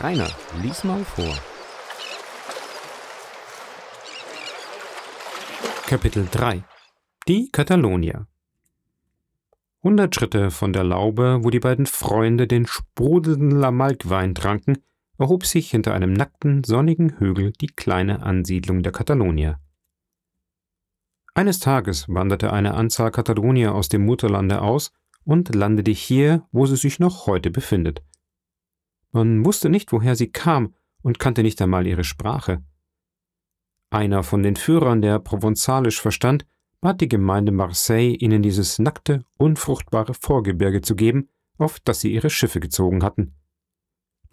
Rainer, lies mal vor. Kapitel 3 Die Katalonier Hundert Schritte von der Laube, wo die beiden Freunde den sprudelnden Lamalkwein tranken, erhob sich hinter einem nackten, sonnigen Hügel die kleine Ansiedlung der Katalonier. Eines Tages wanderte eine Anzahl Katalonier aus dem Mutterlande aus und landete hier, wo sie sich noch heute befindet. Man wusste nicht, woher sie kam und kannte nicht einmal ihre Sprache. Einer von den Führern, der Provenzalisch verstand, bat die Gemeinde Marseille, ihnen dieses nackte, unfruchtbare Vorgebirge zu geben, auf das sie ihre Schiffe gezogen hatten.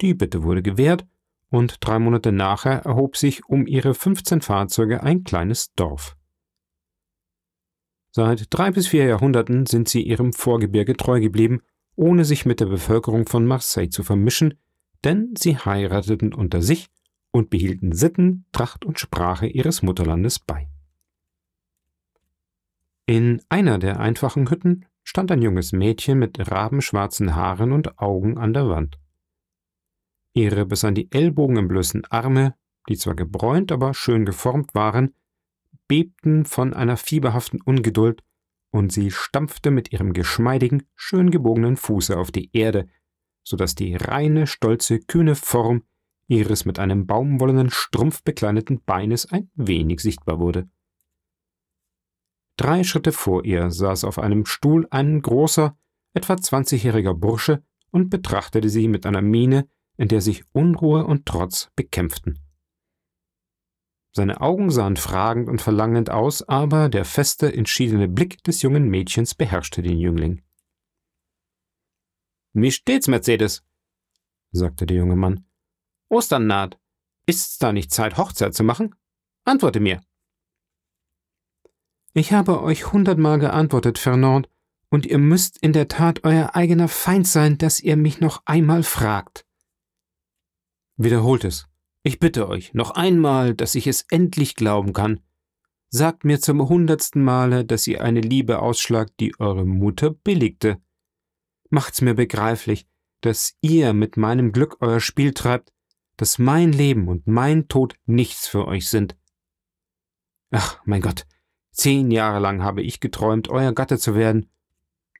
Die Bitte wurde gewährt, und drei Monate nachher erhob sich um ihre 15 Fahrzeuge ein kleines Dorf. Seit drei bis vier Jahrhunderten sind sie ihrem Vorgebirge treu geblieben, ohne sich mit der Bevölkerung von Marseille zu vermischen, denn sie heirateten unter sich und behielten Sitten, Tracht und Sprache ihres Mutterlandes bei. In einer der einfachen Hütten stand ein junges Mädchen mit rabenschwarzen Haaren und Augen an der Wand. Ihre bis an die Ellbogen entblößten Arme, die zwar gebräunt, aber schön geformt waren, bebten von einer fieberhaften Ungeduld, und sie stampfte mit ihrem geschmeidigen, schön gebogenen Fuße auf die Erde, so dass die reine, stolze, kühne Form ihres mit einem baumwollenen Strumpf bekleideten Beines ein wenig sichtbar wurde. Drei Schritte vor ihr saß auf einem Stuhl ein großer, etwa zwanzigjähriger Bursche und betrachtete sie mit einer Miene, in der sich Unruhe und Trotz bekämpften. Seine Augen sahen fragend und verlangend aus, aber der feste, entschiedene Blick des jungen Mädchens beherrschte den Jüngling. Wie steht's, Mercedes? sagte der junge Mann. Ostern naht. Ist's da nicht Zeit, Hochzeit zu machen? Antworte mir. Ich habe euch hundertmal geantwortet, Fernand, und ihr müsst in der Tat euer eigener Feind sein, dass ihr mich noch einmal fragt. Wiederholt es. Ich bitte euch, noch einmal, dass ich es endlich glauben kann. Sagt mir zum hundertsten Male, dass ihr eine Liebe ausschlagt, die eure Mutter billigte macht's mir begreiflich, dass ihr mit meinem Glück euer Spiel treibt, dass mein Leben und mein Tod nichts für euch sind. Ach, mein Gott, zehn Jahre lang habe ich geträumt, euer Gatte zu werden.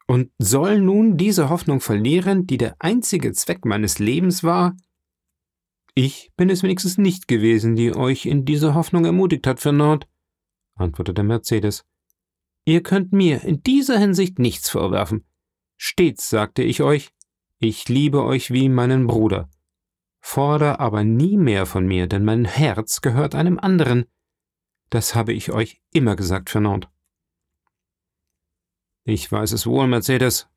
Und soll nun diese Hoffnung verlieren, die der einzige Zweck meines Lebens war? Ich bin es wenigstens nicht gewesen, die euch in diese Hoffnung ermutigt hat, Fernand, antwortete Mercedes. Ihr könnt mir in dieser Hinsicht nichts vorwerfen. Stets sagte ich euch, ich liebe euch wie meinen Bruder. Forder aber nie mehr von mir, denn mein Herz gehört einem anderen. Das habe ich euch immer gesagt, Fernand. Ich weiß es wohl, Mercedes,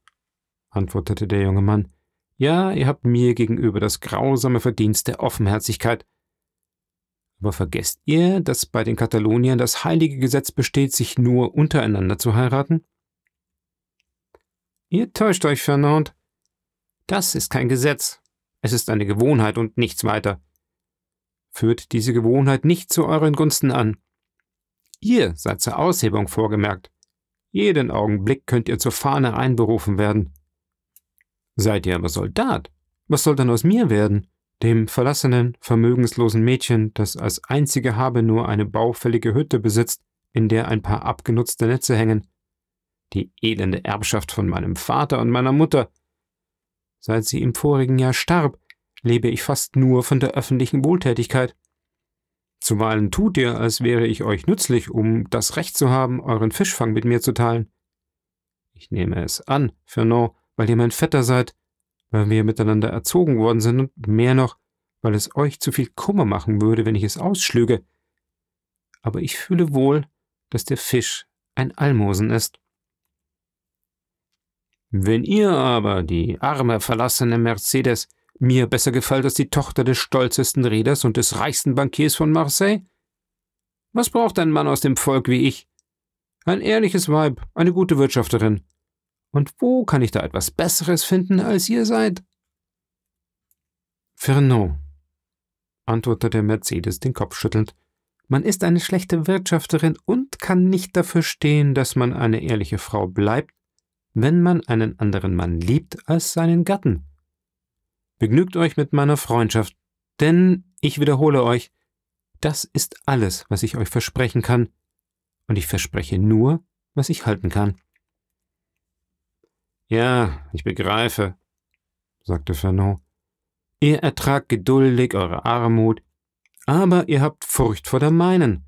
antwortete der junge Mann. Ja, ihr habt mir gegenüber das grausame Verdienst der Offenherzigkeit. Aber vergesst ihr, dass bei den Kataloniern das heilige Gesetz besteht, sich nur untereinander zu heiraten? Ihr täuscht euch, Fernand. Das ist kein Gesetz. Es ist eine Gewohnheit und nichts weiter. Führt diese Gewohnheit nicht zu euren Gunsten an. Ihr seid zur Aushebung vorgemerkt. Jeden Augenblick könnt ihr zur Fahne einberufen werden. Seid ihr aber Soldat, was soll dann aus mir werden, dem verlassenen, vermögenslosen Mädchen, das als einzige habe nur eine baufällige Hütte besitzt, in der ein paar abgenutzte Netze hängen, die elende Erbschaft von meinem Vater und meiner Mutter. Seit sie im vorigen Jahr starb, lebe ich fast nur von der öffentlichen Wohltätigkeit. Zuweilen tut ihr, als wäre ich euch nützlich, um das Recht zu haben, euren Fischfang mit mir zu teilen. Ich nehme es an, Fernand, weil ihr mein Vetter seid, weil wir miteinander erzogen worden sind und mehr noch, weil es euch zu viel Kummer machen würde, wenn ich es ausschlüge. Aber ich fühle wohl, dass der Fisch ein Almosen ist. Wenn ihr aber, die arme, verlassene Mercedes, mir besser gefällt als die Tochter des stolzesten Reders und des reichsten Bankiers von Marseille? Was braucht ein Mann aus dem Volk wie ich? Ein ehrliches Weib, eine gute Wirtschafterin. Und wo kann ich da etwas Besseres finden, als ihr seid? Fernand, antwortete Mercedes den Kopf schüttelnd, man ist eine schlechte Wirtschafterin und kann nicht dafür stehen, dass man eine ehrliche Frau bleibt, wenn man einen anderen Mann liebt als seinen Gatten. begnügt euch mit meiner Freundschaft, denn ich wiederhole euch, das ist alles, was ich euch versprechen kann, und ich verspreche nur, was ich halten kann. Ja, ich begreife, sagte Fernand. Ihr ertragt geduldig eure Armut, aber ihr habt Furcht vor der meinen.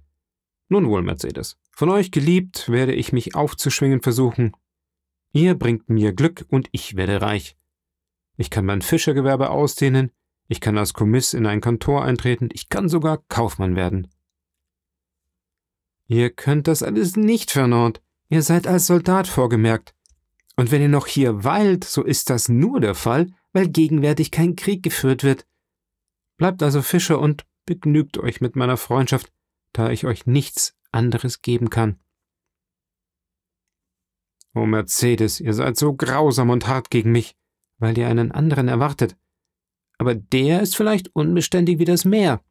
Nun wohl, Mercedes, von euch geliebt werde ich mich aufzuschwingen versuchen. Ihr bringt mir Glück und ich werde reich. Ich kann mein Fischergewerbe ausdehnen, ich kann als Kommiss in ein Kantor eintreten, ich kann sogar Kaufmann werden. Ihr könnt das alles nicht, Fernand. Ihr seid als Soldat vorgemerkt. Und wenn ihr noch hier weilt, so ist das nur der Fall, weil gegenwärtig kein Krieg geführt wird. Bleibt also Fischer und begnügt euch mit meiner Freundschaft, da ich euch nichts anderes geben kann. O Mercedes, ihr seid so grausam und hart gegen mich, weil ihr einen anderen erwartet. Aber der ist vielleicht unbeständig wie das Meer.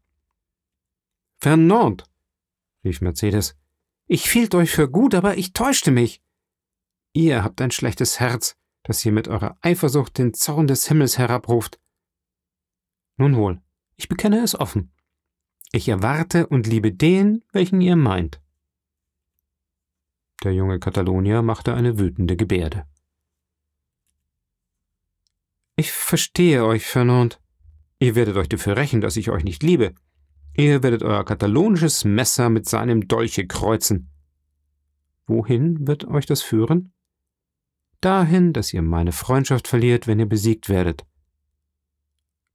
Fernand, rief Mercedes, ich hielt euch für gut, aber ich täuschte mich. Ihr habt ein schlechtes Herz, das ihr mit eurer Eifersucht den Zorn des Himmels herabruft. Nun wohl, ich bekenne es offen. Ich erwarte und liebe den, welchen ihr meint. Der junge Katalonier machte eine wütende Gebärde. Ich verstehe euch, Fernand. Ihr werdet euch dafür rächen, dass ich euch nicht liebe. Ihr werdet euer katalonisches Messer mit seinem Dolche kreuzen. Wohin wird euch das führen? Dahin, dass ihr meine Freundschaft verliert, wenn ihr besiegt werdet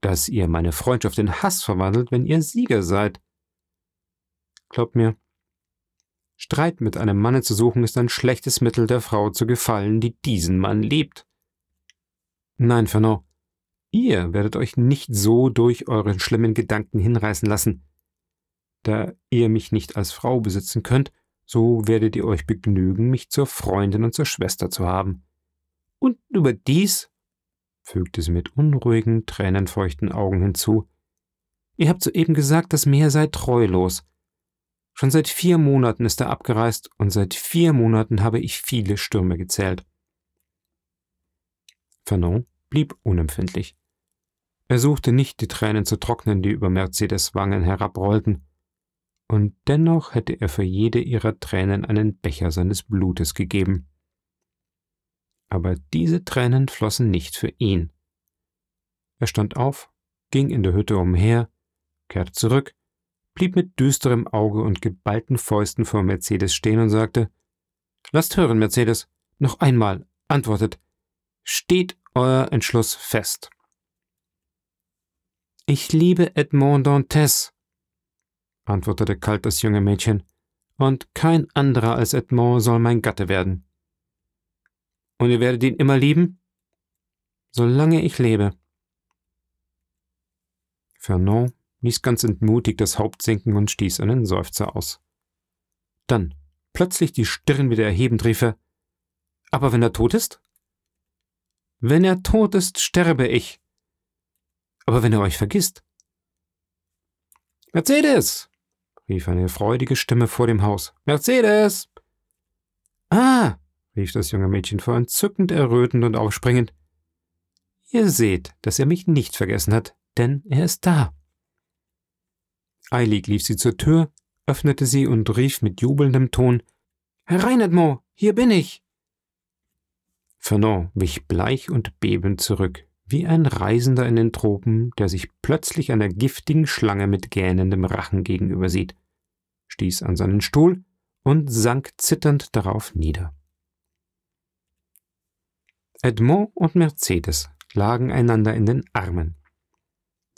dass ihr meine Freundschaft in Hass verwandelt, wenn ihr Sieger seid. Glaubt mir, Streit mit einem Manne zu suchen ist ein schlechtes Mittel, der Frau zu gefallen, die diesen Mann liebt. Nein, Fernand, ihr werdet euch nicht so durch euren schlimmen Gedanken hinreißen lassen. Da ihr mich nicht als Frau besitzen könnt, so werdet ihr euch begnügen, mich zur Freundin und zur Schwester zu haben. Und überdies fügte sie mit unruhigen, tränenfeuchten Augen hinzu. Ihr habt soeben gesagt, das Meer sei treulos. Schon seit vier Monaten ist er abgereist und seit vier Monaten habe ich viele Stürme gezählt. Fanon blieb unempfindlich. Er suchte nicht, die Tränen zu trocknen, die über Mercedes Wangen herabrollten, und dennoch hätte er für jede ihrer Tränen einen Becher seines Blutes gegeben aber diese Tränen flossen nicht für ihn. Er stand auf, ging in der Hütte umher, kehrte zurück, blieb mit düsterem Auge und geballten Fäusten vor Mercedes stehen und sagte Lasst hören, Mercedes, noch einmal, antwortet, steht euer Entschluss fest. Ich liebe Edmond Dantes, antwortete kalt das junge Mädchen, und kein anderer als Edmond soll mein Gatte werden. Und ihr werdet ihn immer lieben? Solange ich lebe. Fernand ließ ganz entmutigt das Haupt sinken und stieß einen Seufzer aus. Dann, plötzlich die Stirn wieder erhebend, rief er, aber wenn er tot ist? Wenn er tot ist, sterbe ich. Aber wenn er euch vergisst? Mercedes! rief eine freudige Stimme vor dem Haus. Mercedes! Ah! rief das junge Mädchen vor entzückend errötend und aufspringend. Ihr seht, dass er mich nicht vergessen hat, denn er ist da. Eilig lief sie zur Tür, öffnete sie und rief mit jubelndem Ton Herein, Edmond, hier bin ich. Fernand wich bleich und bebend zurück, wie ein Reisender in den Tropen, der sich plötzlich einer giftigen Schlange mit gähnendem Rachen gegenüber sieht, stieß an seinen Stuhl und sank zitternd darauf nieder. Edmond und Mercedes lagen einander in den Armen.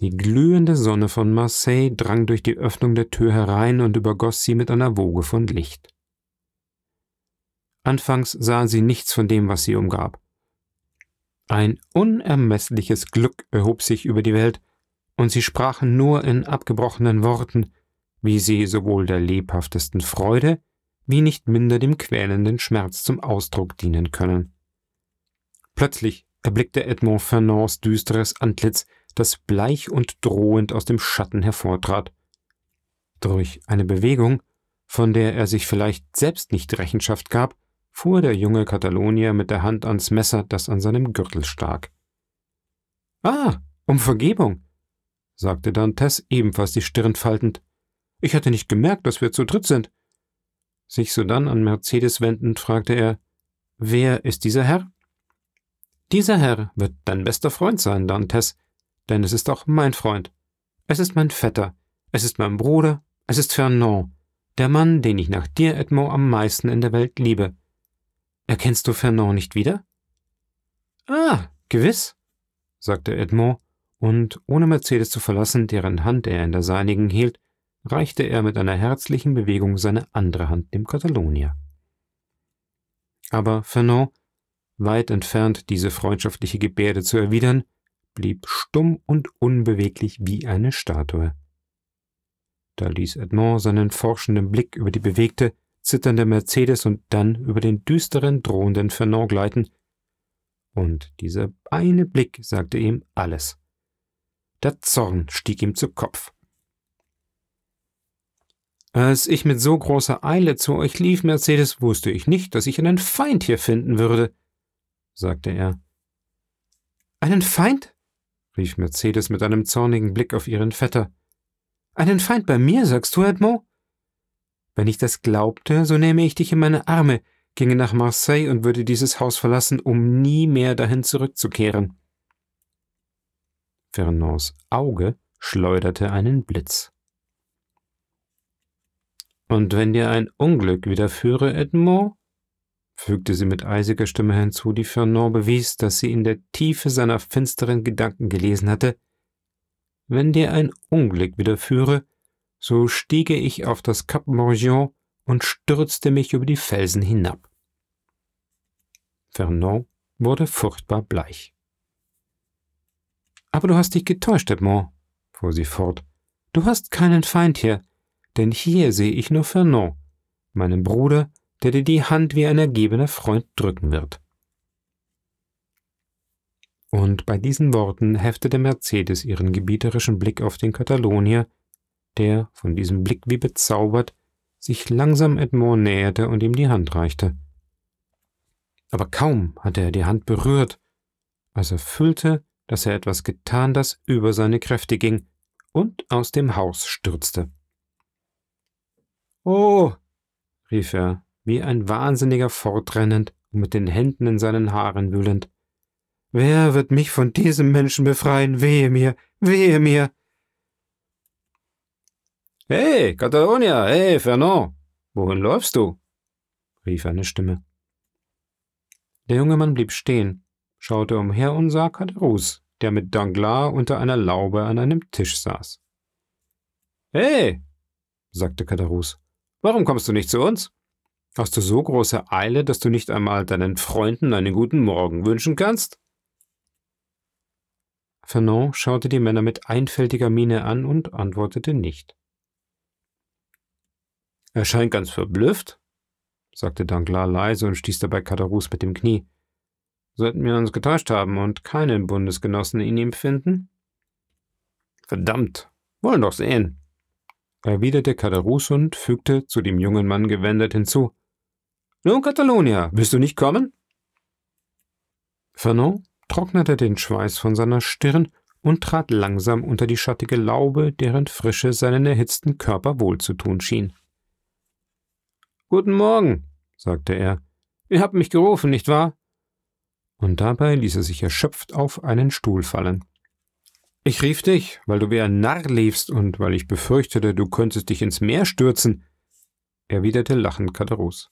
Die glühende Sonne von Marseille drang durch die Öffnung der Tür herein und übergoss sie mit einer Woge von Licht. Anfangs sahen sie nichts von dem, was sie umgab. Ein unermessliches Glück erhob sich über die Welt, und sie sprachen nur in abgebrochenen Worten, wie sie sowohl der lebhaftesten Freude wie nicht minder dem quälenden Schmerz zum Ausdruck dienen können. Plötzlich erblickte Edmond Fernands düsteres Antlitz, das bleich und drohend aus dem Schatten hervortrat. Durch eine Bewegung, von der er sich vielleicht selbst nicht Rechenschaft gab, fuhr der junge Katalonier mit der Hand ans Messer, das an seinem Gürtel stak. Ah, Um Vergebung, sagte Dantes ebenfalls die Stirn faltend. Ich hatte nicht gemerkt, dass wir zu dritt sind. Sich sodann an Mercedes wendend, fragte er, Wer ist dieser Herr? Dieser Herr wird dein bester Freund sein, Dantes, denn es ist auch mein Freund. Es ist mein Vetter, es ist mein Bruder, es ist Fernand, der Mann, den ich nach dir, Edmond, am meisten in der Welt liebe. Erkennst du Fernand nicht wieder? Ah, gewiss, sagte Edmond, und ohne Mercedes zu verlassen, deren Hand er in der seinigen hielt, reichte er mit einer herzlichen Bewegung seine andere Hand dem Katalonier. Aber Fernand, weit entfernt diese freundschaftliche Gebärde zu erwidern, blieb stumm und unbeweglich wie eine Statue. Da ließ Edmond seinen forschenden Blick über die bewegte, zitternde Mercedes und dann über den düsteren, drohenden Fernand gleiten, und dieser eine Blick sagte ihm alles. Der Zorn stieg ihm zu Kopf. Als ich mit so großer Eile zu euch lief, Mercedes, wusste ich nicht, dass ich einen Feind hier finden würde, sagte er. Einen Feind? Rief Mercedes mit einem zornigen Blick auf ihren Vetter. Einen Feind bei mir, sagst du, Edmond? Wenn ich das glaubte, so nähme ich dich in meine Arme, ginge nach Marseille und würde dieses Haus verlassen, um nie mehr dahin zurückzukehren. Fernands Auge schleuderte einen Blitz. Und wenn dir ein Unglück widerführe, Edmond? Fügte sie mit eisiger Stimme hinzu, die Fernand bewies, dass sie in der Tiefe seiner finsteren Gedanken gelesen hatte. Wenn dir ein Unglück widerführe, so stiege ich auf das Cap Morgion und stürzte mich über die Felsen hinab. Fernand wurde furchtbar bleich. Aber du hast dich getäuscht, Edmond, fuhr sie fort. Du hast keinen Feind hier, denn hier sehe ich nur Fernand, meinen Bruder, der dir die Hand wie ein ergebener Freund drücken wird. Und bei diesen Worten heftete Mercedes ihren gebieterischen Blick auf den Katalonier, der, von diesem Blick wie bezaubert, sich langsam Edmond näherte und ihm die Hand reichte. Aber kaum hatte er die Hand berührt, als er fühlte, dass er etwas getan, das über seine Kräfte ging, und aus dem Haus stürzte. Oh, rief er, wie ein Wahnsinniger fortrennend und mit den Händen in seinen Haaren wühlend. Wer wird mich von diesem Menschen befreien? Wehe mir, wehe mir! Hey, Catalonia, hey, Fernand, wohin läufst du? rief eine Stimme. Der junge Mann blieb stehen, schaute umher und sah Caderousse, der mit Danglars unter einer Laube an einem Tisch saß. Hey, sagte Caderousse, warum kommst du nicht zu uns? Hast du so große Eile, dass du nicht einmal deinen Freunden einen guten Morgen wünschen kannst? Fernand schaute die Männer mit einfältiger Miene an und antwortete nicht. Er scheint ganz verblüfft, sagte Danglars leise und stieß dabei Caderousse mit dem Knie. Sollten wir uns getäuscht haben und keinen Bundesgenossen in ihm finden? Verdammt, wollen doch sehen, erwiderte Caderousse und fügte zu dem jungen Mann gewendet hinzu. Nun, Catalonia, willst du nicht kommen? Fernand trocknete den Schweiß von seiner Stirn und trat langsam unter die schattige Laube, deren Frische seinen erhitzten Körper wohlzutun schien. Guten Morgen, sagte er. Ihr habt mich gerufen, nicht wahr? Und dabei ließ er sich erschöpft auf einen Stuhl fallen. Ich rief dich, weil du wie ein Narr liefst und weil ich befürchtete, du könntest dich ins Meer stürzen, erwiderte lachend Katerus.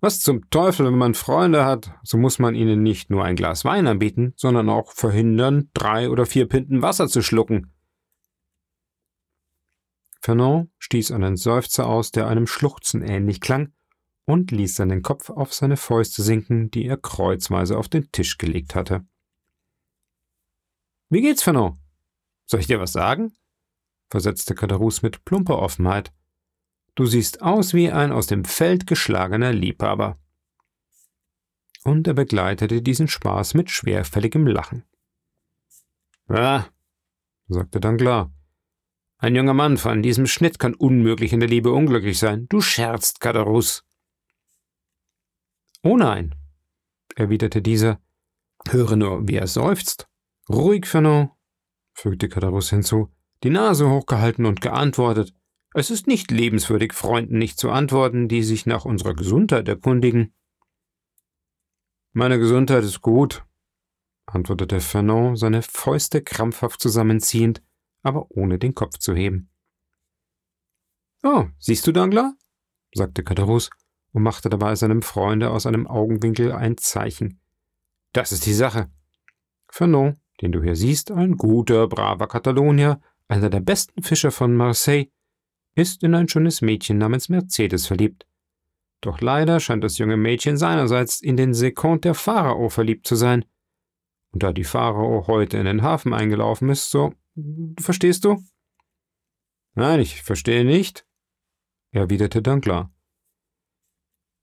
Was zum Teufel, wenn man Freunde hat, so muss man ihnen nicht nur ein Glas Wein anbieten, sondern auch verhindern, drei oder vier Pinten Wasser zu schlucken. Fernand stieß einen Seufzer aus, der einem Schluchzen ähnlich klang, und ließ seinen Kopf auf seine Fäuste sinken, die er kreuzweise auf den Tisch gelegt hatte. Wie geht's, Fernand? Soll ich dir was sagen? versetzte Caderousse mit plumper Offenheit. Du siehst aus wie ein aus dem Feld geschlagener Liebhaber. Und er begleitete diesen Spaß mit schwerfälligem Lachen. Ja, sagte Danglars. Ein junger Mann von diesem Schnitt kann unmöglich in der Liebe unglücklich sein. Du scherzt, Caderousse. Oh nein, erwiderte dieser. Höre nur, wie er seufzt. Ruhig, Fernand. fügte Cadarus hinzu, die Nase hochgehalten und geantwortet. Es ist nicht lebenswürdig, Freunden nicht zu antworten, die sich nach unserer Gesundheit erkundigen. Meine Gesundheit ist gut, antwortete Fernand, seine Fäuste krampfhaft zusammenziehend, aber ohne den Kopf zu heben. Oh, siehst du, Dangler? sagte Cadarus und machte dabei seinem Freunde aus einem Augenwinkel ein Zeichen. Das ist die Sache. Fernand, den du hier siehst, ein guter, braver Katalonier, einer der besten Fischer von Marseille, ist in ein schönes Mädchen namens Mercedes verliebt. Doch leider scheint das junge Mädchen seinerseits in den Sekond der Pharao verliebt zu sein. Und da die Pharao heute in den Hafen eingelaufen ist, so. Verstehst du? Nein, ich verstehe nicht, erwiderte Danklar.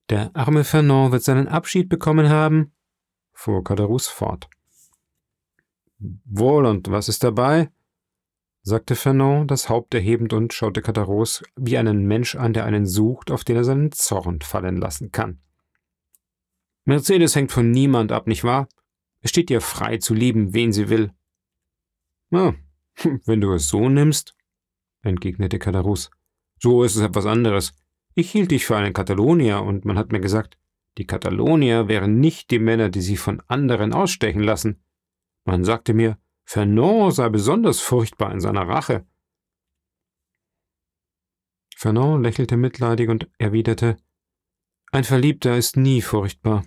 Der arme Fernand wird seinen Abschied bekommen haben, fuhr Cadarus fort. Wohl, und was ist dabei? Sagte Fernand, das Haupt erhebend und schaute Cadarus wie einen Mensch an, der einen sucht, auf den er seinen Zorn fallen lassen kann. Mercedes hängt von niemand ab, nicht wahr? Es steht ihr frei zu lieben, wen sie will. Na, wenn du es so nimmst, entgegnete Cadarus. So ist es etwas anderes. Ich hielt dich für einen Katalonier und man hat mir gesagt, die Katalonier wären nicht die Männer, die sich von anderen ausstechen lassen. Man sagte mir, Fernand sei besonders furchtbar in seiner Rache. Fernand lächelte mitleidig und erwiderte, ein Verliebter ist nie furchtbar.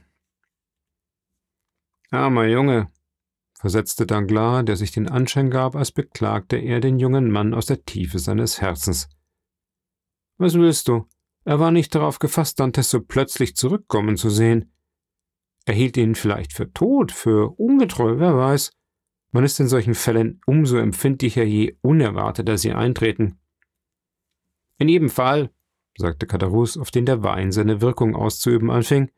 Armer Junge, versetzte Danglars, der sich den Anschein gab, als beklagte er den jungen Mann aus der Tiefe seines Herzens. Was willst du? Er war nicht darauf gefasst, Dantes so plötzlich zurückkommen zu sehen. Er hielt ihn vielleicht für tot, für ungetreu, wer weiß. Man ist in solchen Fällen umso empfindlicher, je unerwarteter sie eintreten. In jedem Fall, sagte Cadarus, auf den der Wein seine Wirkung auszuüben anfing,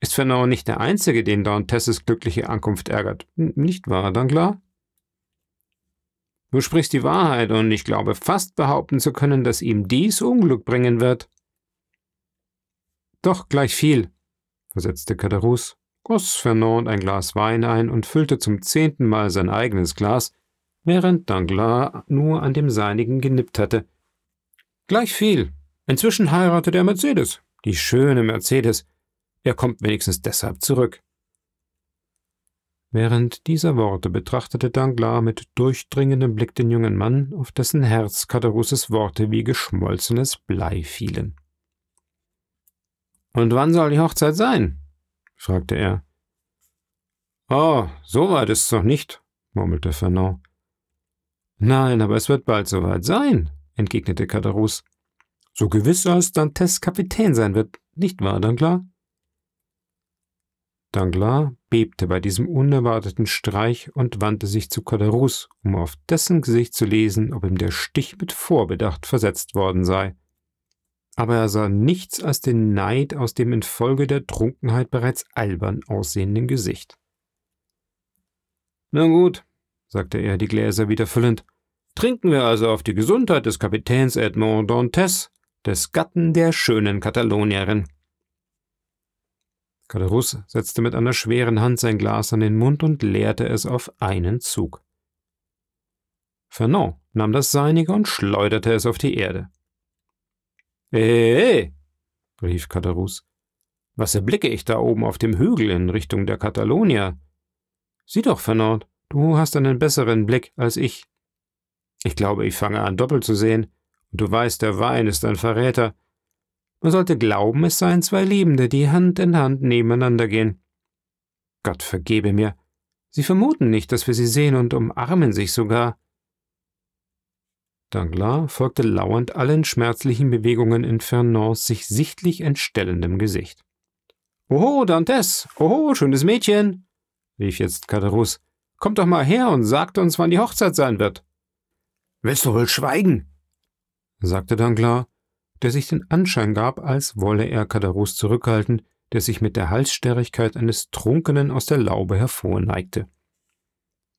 ist Fernand nicht der Einzige, den Dantesses glückliche Ankunft ärgert. Nicht wahr, Danglars? Du sprichst die Wahrheit, und ich glaube fast behaupten zu können, dass ihm dies Unglück bringen wird. Doch gleich viel, versetzte Cadarus, goss Fernand ein Glas Wein ein und füllte zum zehnten Mal sein eigenes Glas, während Danglars nur an dem seinigen genippt hatte. Gleich viel. Inzwischen heiratet er Mercedes, die schöne Mercedes. Er kommt wenigstens deshalb zurück. Während dieser Worte betrachtete Danglars mit durchdringendem Blick den jungen Mann, auf dessen Herz Caderousses Worte wie geschmolzenes Blei fielen. Und wann soll die Hochzeit sein? Fragte er. Oh, so weit ist's noch nicht, murmelte Fernand. Nein, aber es wird bald soweit sein, entgegnete Caderousse. So gewiss als Dantes Kapitän sein wird, nicht wahr, Danglars? Danglars bebte bei diesem unerwarteten Streich und wandte sich zu Caderousse, um auf dessen Gesicht zu lesen, ob ihm der Stich mit Vorbedacht versetzt worden sei. Aber er sah nichts als den Neid aus dem infolge der Trunkenheit bereits albern aussehenden Gesicht. Na gut, sagte er, die Gläser wieder füllend, trinken wir also auf die Gesundheit des Kapitäns Edmond Dantes, des Gatten der schönen Katalonierin. Caderus setzte mit einer schweren Hand sein Glas an den Mund und leerte es auf einen Zug. Fernand nahm das seinige und schleuderte es auf die Erde. Äh, rief Caderus. Was erblicke ich da oben auf dem Hügel in Richtung der Katalonia? Sieh doch, Fernand, du hast einen besseren Blick als ich. Ich glaube, ich fange an, doppelt zu sehen, und du weißt, der Wein ist ein Verräter, man sollte glauben, es seien zwei Liebende, die Hand in Hand nebeneinander gehen. Gott vergebe mir. Sie vermuten nicht, dass wir sie sehen und umarmen sich sogar. Danglars folgte lauernd allen schmerzlichen Bewegungen in Fernands sich sichtlich entstellendem Gesicht. Oho, Dantes! Oho, schönes Mädchen! rief jetzt Caderus. Kommt doch mal her und sagt uns, wann die Hochzeit sein wird. Willst du wohl schweigen? sagte Danglars der sich den Anschein gab, als wolle er Kadarus zurückhalten, der sich mit der Halsstarrigkeit eines Trunkenen aus der Laube hervorneigte.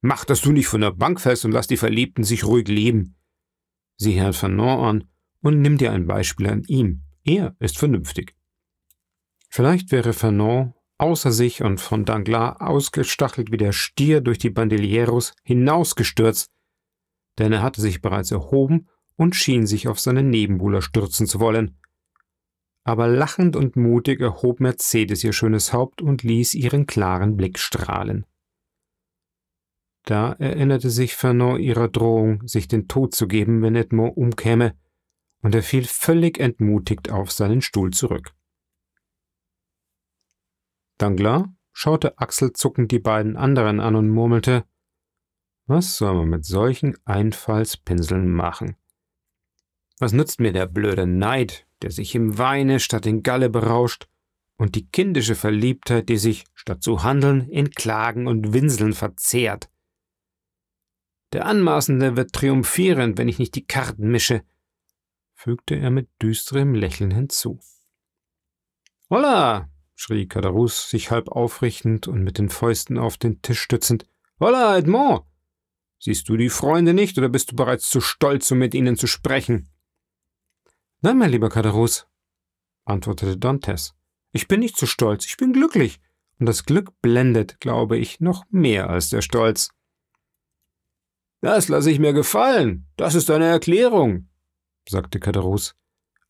Mach, dass du nicht von der Bank fällst und lass die Verliebten sich ruhig leben. Sieh Herrn Fanon an und nimm dir ein Beispiel an ihm. Er ist vernünftig. Vielleicht wäre Fanon außer sich und von Danglars ausgestachelt wie der Stier durch die Bandilleros hinausgestürzt, denn er hatte sich bereits erhoben und schien sich auf seinen Nebenbuhler stürzen zu wollen. Aber lachend und mutig erhob Mercedes ihr schönes Haupt und ließ ihren klaren Blick strahlen. Da erinnerte sich Fernand ihrer Drohung, sich den Tod zu geben, wenn Edmond umkäme, und er fiel völlig entmutigt auf seinen Stuhl zurück. Danglars schaute achselzuckend die beiden anderen an und murmelte, was soll man mit solchen Einfallspinseln machen? Was nützt mir der blöde Neid, der sich im Weine statt in Galle berauscht, und die kindische Verliebtheit, die sich, statt zu handeln, in Klagen und Winseln verzehrt? Der Anmaßende wird triumphieren, wenn ich nicht die Karten mische, fügte er mit düsterem Lächeln hinzu. Holla! schrie Cadarus, sich halb aufrichtend und mit den Fäusten auf den Tisch stützend. Holla, Edmond! Siehst du die Freunde nicht oder bist du bereits zu stolz, um mit ihnen zu sprechen? Nein, mein lieber Cadarus, antwortete Dantes. Ich bin nicht zu stolz, ich bin glücklich, und das Glück blendet, glaube ich, noch mehr als der Stolz. Das lasse ich mir gefallen. Das ist eine Erklärung, sagte Caderousse.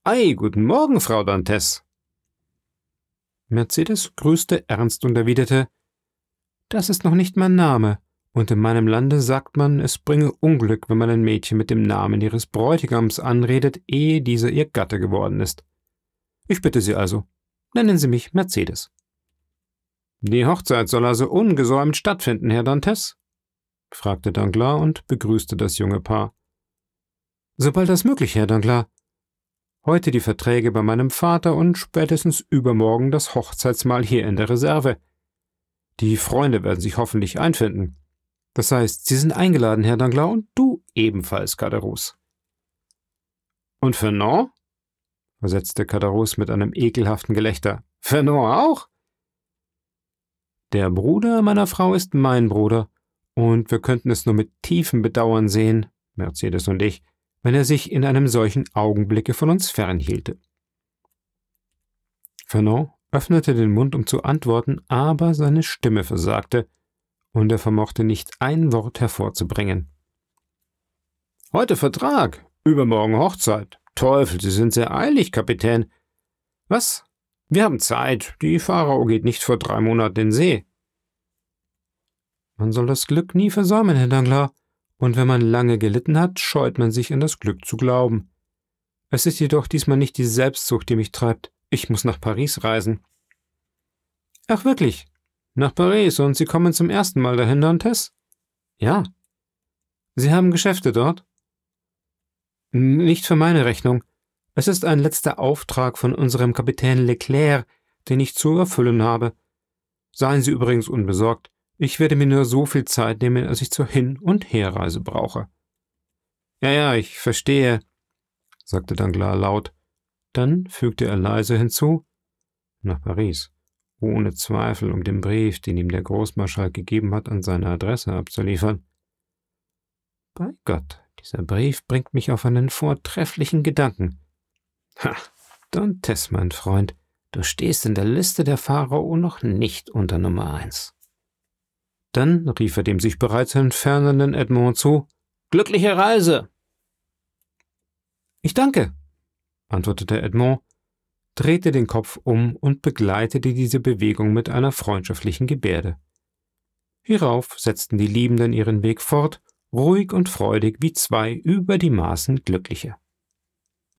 Ei, guten Morgen, Frau Dantes. Mercedes grüßte ernst und erwiderte Das ist noch nicht mein Name, und in meinem Lande sagt man, es bringe Unglück, wenn man ein Mädchen mit dem Namen ihres Bräutigams anredet, ehe dieser ihr Gatte geworden ist. Ich bitte Sie also, nennen Sie mich Mercedes. Die Hochzeit soll also ungesäumt stattfinden, Herr Dantes? Fragte Danglars und begrüßte das junge Paar. Sobald das möglich, Herr Danglars. Heute die Verträge bei meinem Vater und spätestens übermorgen das Hochzeitsmahl hier in der Reserve. Die Freunde werden sich hoffentlich einfinden. Das heißt, Sie sind eingeladen, Herr Danglars, und du ebenfalls, Caderousse. Und Fernand? versetzte Caderousse mit einem ekelhaften Gelächter. Fernand auch? Der Bruder meiner Frau ist mein Bruder, und wir könnten es nur mit tiefem Bedauern sehen, Mercedes und ich, wenn er sich in einem solchen Augenblicke von uns fernhielte. Fernand öffnete den Mund, um zu antworten, aber seine Stimme versagte, und er vermochte nicht ein Wort hervorzubringen. Heute Vertrag, übermorgen Hochzeit. Teufel, Sie sind sehr eilig, Kapitän. Was? Wir haben Zeit. Die Pharao geht nicht vor drei Monaten in See. Man soll das Glück nie versäumen, Herr Danglars und wenn man lange gelitten hat, scheut man sich an das Glück zu glauben. Es ist jedoch diesmal nicht die Selbstsucht, die mich treibt. Ich muss nach Paris reisen. Ach wirklich? Nach Paris und Sie kommen zum ersten Mal dahin, Dantes? Ja. Sie haben Geschäfte dort? Nicht für meine Rechnung. Es ist ein letzter Auftrag von unserem Kapitän Leclerc, den ich zu erfüllen habe. Seien Sie übrigens unbesorgt. Ich werde mir nur so viel Zeit nehmen, als ich zur Hin- und Herreise brauche. Ja, ja, ich verstehe, sagte Danglars laut. Dann fügte er leise hinzu, nach Paris, ohne Zweifel, um den Brief, den ihm der Großmarschall gegeben hat, an seine Adresse abzuliefern. Bei Gott, dieser Brief bringt mich auf einen vortrefflichen Gedanken. Ha, Dantes, mein Freund, du stehst in der Liste der Pharao noch nicht unter Nummer eins. Dann rief er dem sich bereits entfernenden Edmond zu Glückliche Reise. Ich danke, antwortete Edmond, drehte den Kopf um und begleitete diese Bewegung mit einer freundschaftlichen Gebärde. Hierauf setzten die Liebenden ihren Weg fort, ruhig und freudig wie zwei über die Maßen Glückliche.